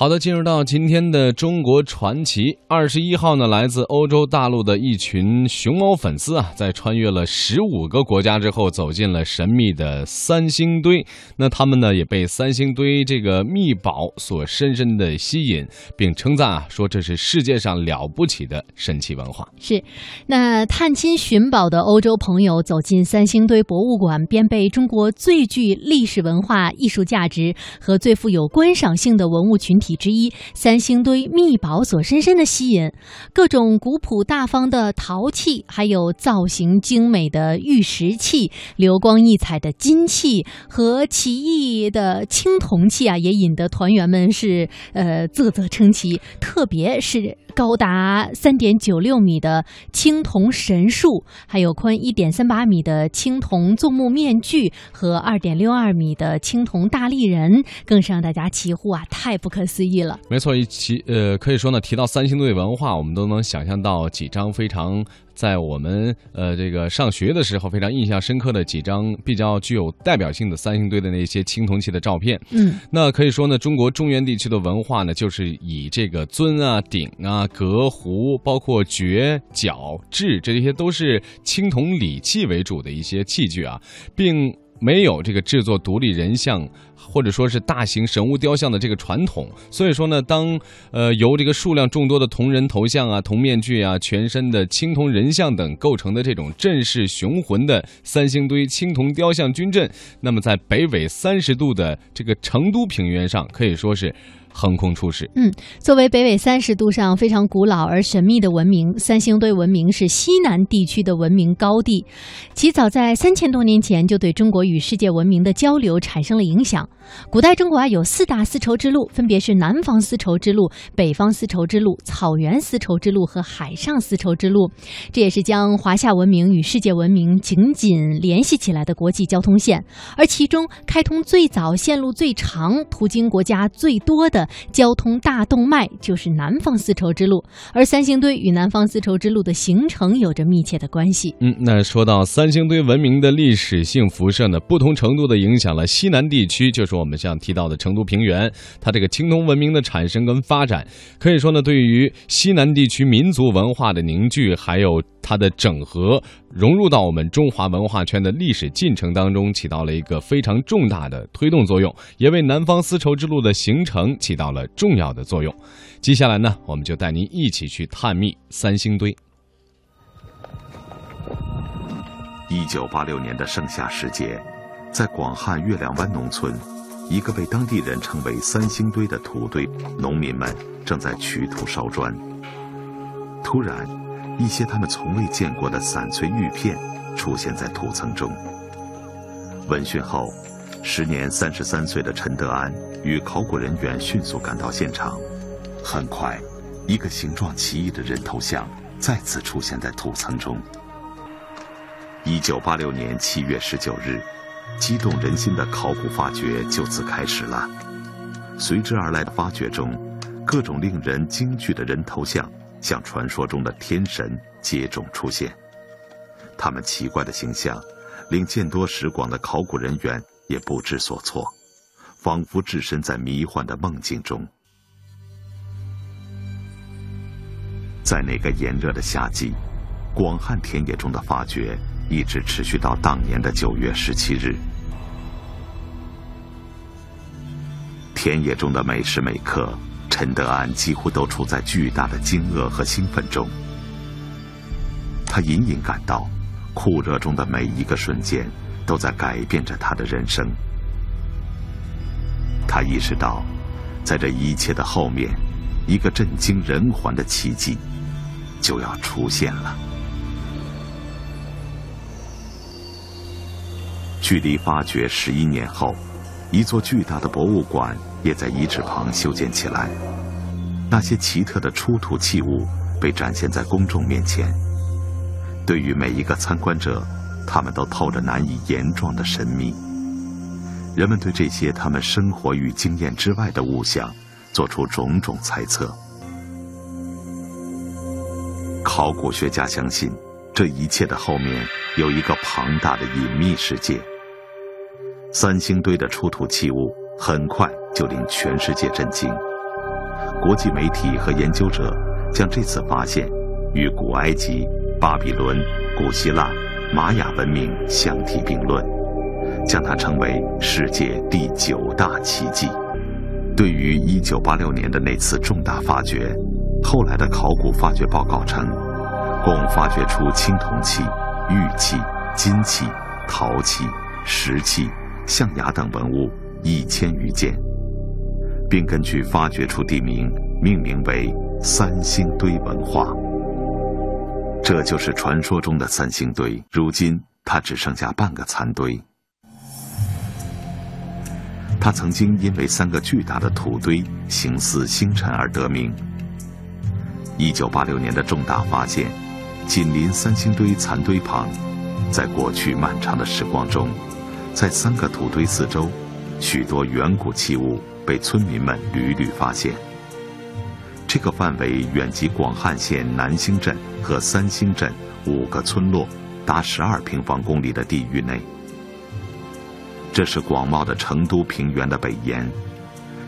好的，进入到今天的中国传奇。二十一号呢，来自欧洲大陆的一群熊猫粉丝啊，在穿越了十五个国家之后，走进了神秘的三星堆。那他们呢，也被三星堆这个秘宝所深深的吸引，并称赞啊，说这是世界上了不起的神奇文化。是，那探亲寻宝的欧洲朋友走进三星堆博物馆，便被中国最具历史文化艺术价值和最富有观赏性的文物群体。之一三星堆秘宝所深深的吸引，各种古朴大方的陶器，还有造型精美的玉石器、流光溢彩的金器和奇异的青铜器啊，也引得团员们是呃啧啧称奇。特别是高达三点九六米的青铜神树，还有宽一点三八米的青铜纵目面具和二点六二米的青铜大力人，更是让大家齐呼啊，太不可思！议了，没错，一提呃，可以说呢，提到三星堆文化，我们都能想象到几张非常在我们呃这个上学的时候非常印象深刻的几张比较具有代表性的三星堆的那些青铜器的照片。嗯，那可以说呢，中国中原地区的文化呢，就是以这个尊啊、鼎啊、格壶，包括爵、角、制，这些都是青铜礼器为主的一些器具啊，并。没有这个制作独立人像，或者说是大型神物雕像的这个传统，所以说呢，当呃由这个数量众多的铜人头像啊、铜面具啊、全身的青铜人像等构成的这种阵势雄浑的三星堆青铜雕像军阵，那么在北纬三十度的这个成都平原上，可以说是。横空出世。嗯，作为北纬三十度上非常古老而神秘的文明，三星堆文明是西南地区的文明高地，其早在三千多年前就对中国与世界文明的交流产生了影响。古代中国啊有四大丝绸之路，分别是南方丝绸之路、北方丝绸之路、草原丝绸之路和海上丝绸之路，这也是将华夏文明与世界文明紧紧联系起来的国际交通线。而其中开通最早、线路最长、途经国家最多的。交通大动脉就是南方丝绸之路，而三星堆与南方丝绸之路的形成有着密切的关系。嗯，那说到三星堆文明的历史性辐射呢，不同程度的影响了西南地区，就是我们像提到的成都平原，它这个青铜文明的产生跟发展，可以说呢，对于西南地区民族文化的凝聚，还有它的整合。融入到我们中华文化圈的历史进程当中，起到了一个非常重大的推动作用，也为南方丝绸之路的形成起到了重要的作用。接下来呢，我们就带您一起去探秘三星堆。一九八六年的盛夏时节，在广汉月亮湾农村，一个被当地人称为“三星堆”的土堆，农民们正在取土烧砖。突然。一些他们从未见过的散碎玉片出现在土层中。闻讯后，时年三十三岁的陈德安与考古人员迅速赶到现场。很快，一个形状奇异的人头像再次出现在土层中。一九八六年七月十九日，激动人心的考古发掘就此开始了。随之而来的发掘中，各种令人惊惧的人头像。像传说中的天神接踵出现，他们奇怪的形象令见多识广的考古人员也不知所措，仿佛置身在迷幻的梦境中。在那个炎热的夏季，广汉田野中的发掘一直持续到当年的九月十七日。田野中的每时每刻。陈德安几乎都处在巨大的惊愕和兴奋中，他隐隐感到，酷热中的每一个瞬间都在改变着他的人生。他意识到，在这一切的后面，一个震惊人寰的奇迹就要出现了。距离发掘十一年后，一座巨大的博物馆。也在遗址旁修建起来，那些奇特的出土器物被展现在公众面前。对于每一个参观者，他们都透着难以言状的神秘。人们对这些他们生活与经验之外的物象，做出种种猜测。考古学家相信，这一切的后面有一个庞大的隐秘世界。三星堆的出土器物。很快就令全世界震惊。国际媒体和研究者将这次发现与古埃及、巴比伦、古希腊、玛雅文明相提并论，将它称为世界第九大奇迹。对于1986年的那次重大发掘，后来的考古发掘报告称，共发掘出青铜器、玉器、金器、陶器、石器、象牙等文物一千余件。并根据发掘出地名命名为“三星堆文化”。这就是传说中的三星堆。如今，它只剩下半个残堆。它曾经因为三个巨大的土堆形似星辰而得名。一九八六年的重大发现，紧邻三星堆残堆旁，在过去漫长的时光中，在三个土堆四周，许多远古器物。被村民们屡屡发现。这个范围远及广汉县南兴镇和三星镇五个村落，达十二平方公里的地域内。这是广袤的成都平原的北沿。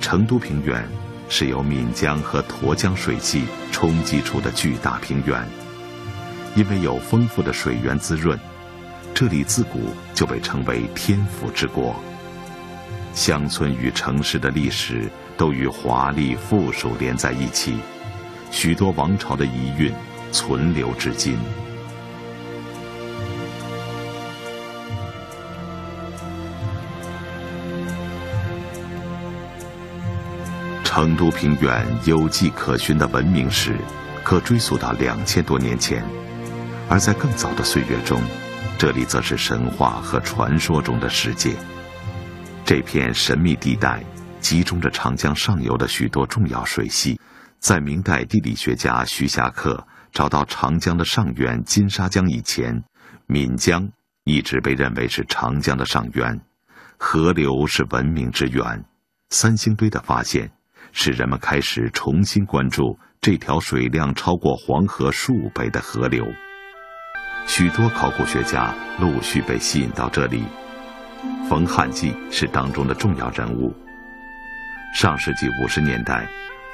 成都平原是由岷江和沱江水系冲击出的巨大平原，因为有丰富的水源滋润，这里自古就被称为天府之国。乡村与城市的历史都与华丽富庶连在一起，许多王朝的遗韵存留至今。成都平原有迹可循的文明史，可追溯到两千多年前；而在更早的岁月中，这里则是神话和传说中的世界。这片神秘地带集中着长江上游的许多重要水系。在明代地理学家徐霞客找到长江的上源金沙江以前，岷江一直被认为是长江的上源，河流是文明之源。三星堆的发现，使人们开始重新关注这条水量超过黄河数倍的河流。许多考古学家陆续被吸引到这里。冯汉骥是当中的重要人物。上世纪五十年代，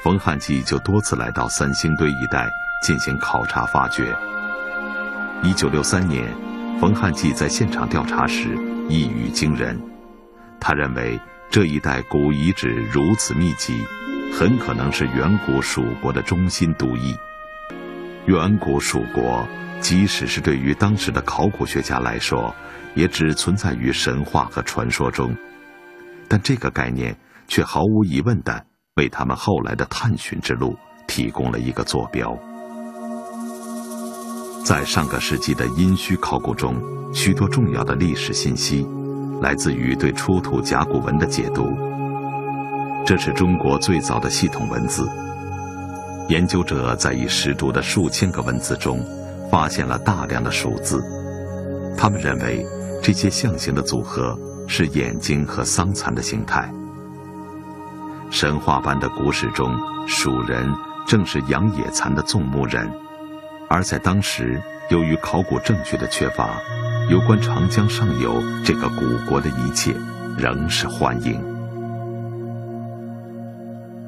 冯汉骥就多次来到三星堆一带进行考察发掘。一九六三年，冯汉骥在现场调查时一语惊人，他认为这一带古遗址如此密集，很可能是远古蜀国的中心都邑。远古蜀国，即使是对于当时的考古学家来说，也只存在于神话和传说中，但这个概念却毫无疑问地为他们后来的探寻之路提供了一个坐标。在上个世纪的殷墟考古中，许多重要的历史信息来自于对出土甲骨文的解读。这是中国最早的系统文字。研究者在已识读的数千个文字中，发现了大量的数字。他们认为。这些象形的组合是眼睛和桑蚕的形态。神话般的古史中，蜀人正是养野蚕的纵目人，而在当时，由于考古证据的缺乏，有关长江上游这个古国的一切仍是幻影。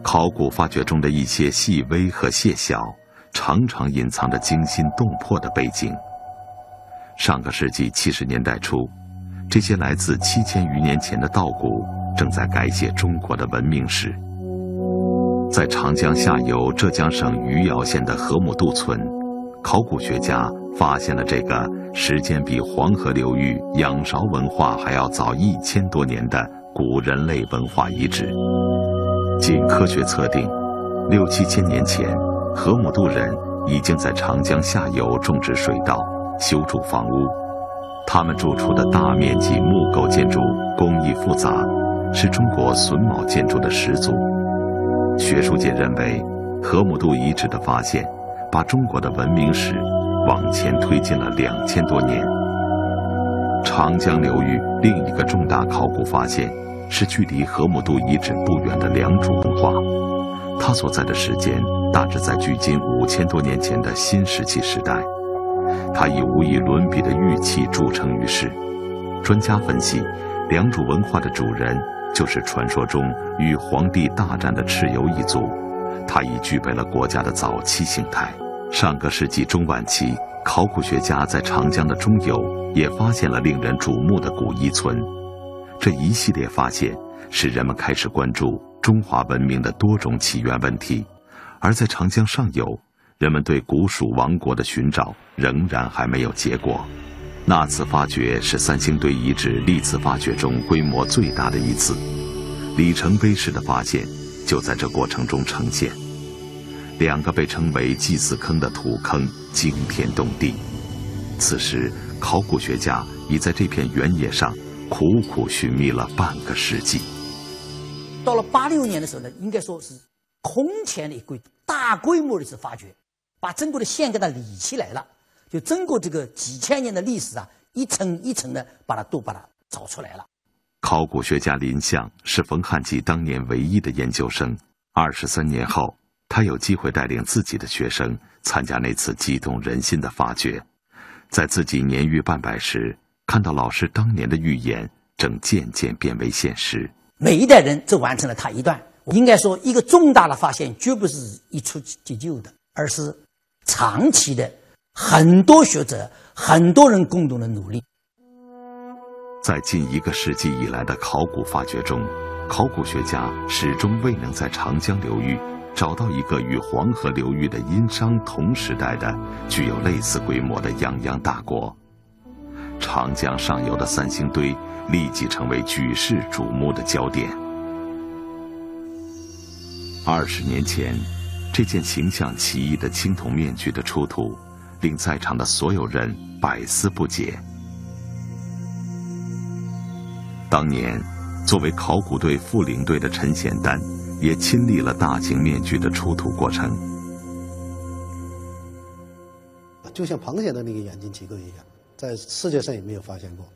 考古发掘中的一些细微和细小，常常隐藏着惊心动魄的背景。上个世纪七十年代初，这些来自七千余年前的稻谷正在改写中国的文明史。在长江下游浙江省余姚县的河姆渡村，考古学家发现了这个时间比黄河流域仰韶文化还要早一千多年的古人类文化遗址。经科学测定，六七千年前，河姆渡人已经在长江下游种植水稻。修筑房屋，他们住处的大面积木构建筑工艺复杂，是中国榫卯建筑的始祖。学术界认为，河姆渡遗址的发现，把中国的文明史往前推进了两千多年。长江流域另一个重大考古发现，是距离河姆渡遗址不远的良渚文化，它所在的时间大致在距今五千多年前的新石器时代。它以无与伦比的玉器著称于世。专家分析，良渚文化的主人就是传说中与黄帝大战的蚩尤一族，它已具备了国家的早期形态。上个世纪中晚期，考古学家在长江的中游也发现了令人瞩目的古伊村。这一系列发现使人们开始关注中华文明的多种起源问题。而在长江上游，人们对古蜀王国的寻找仍然还没有结果。那次发掘是三星堆遗址历次发掘中规模最大的一次，里程碑式的发现就在这过程中呈现。两个被称为祭祀坑的土坑惊天动地。此时，考古学家已在这片原野上苦苦寻觅了半个世纪。到了八六年的时候呢，应该说是空前的一个大规模的一次发掘，把整个的线给它理起来了。就整个这个几千年的历史啊，一层一层的把它都把它找出来了。考古学家林相是冯汉骥当年唯一的研究生。二十三年后，他有机会带领自己的学生参加那次激动人心的发掘，在自己年逾半百时，看到老师当年的预言正渐渐变为现实。每一代人只完成了他一段。应该说，一个重大的发现绝不是一蹴即就的，而是长期的。很多学者、很多人共同的努力，在近一个世纪以来的考古发掘中，考古学家始终未能在长江流域找到一个与黄河流域的殷商同时代的、具有类似规模的泱泱大国。长江上游的三星堆立即成为举世瞩目的焦点。二十年前，这件形象奇异的青铜面具的出土。令在场的所有人百思不解。当年，作为考古队副领队的陈显丹，也亲历了大型面具的出土过程。就像螃蟹的那个眼睛结构一样，在世界上也没有发现过。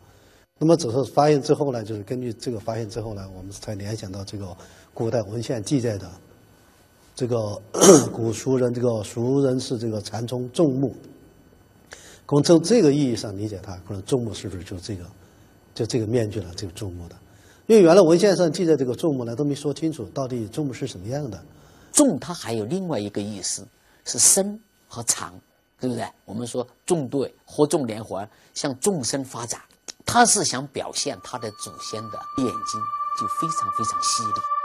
那么，只是发现之后呢，就是根据这个发现之后呢，我们才联想到这个古代文献记载的这个 古蜀人，这个蜀人是这个禅宗众目。从这个意义上理解它，可能众目是不是就这个，就这个面具了？这个众目的，因为原来文献上记载这个众目呢，都没说清楚到底众目是什么样的。众它还有另外一个意思，是生和长，对不对？我们说众对合纵连环，向众生发展，它是想表现它的祖先的眼睛就非常非常犀利。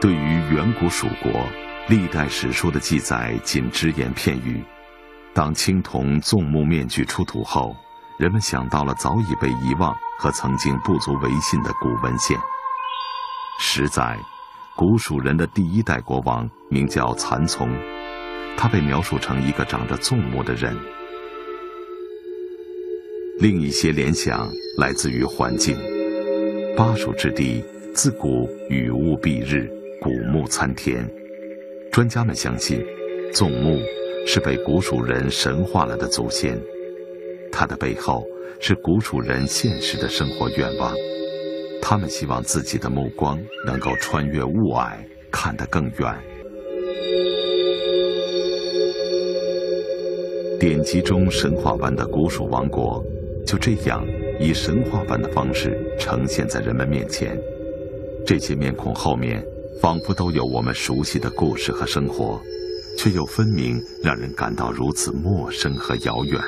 对于远古蜀国。历代史书的记载仅只言片语。当青铜纵目面具出土后，人们想到了早已被遗忘和曾经不足为信的古文献。实在，古蜀人的第一代国王名叫蚕丛，他被描述成一个长着纵目的人。另一些联想来自于环境。巴蜀之地自古雨雾蔽日，古木参天。专家们相信，纵目是被古蜀人神化了的祖先，它的背后是古蜀人现实的生活愿望。他们希望自己的目光能够穿越雾霭，看得更远。典籍中神话般的古蜀王国，就这样以神话般的方式呈现在人们面前。这些面孔后面。仿佛都有我们熟悉的故事和生活，却又分明让人感到如此陌生和遥远。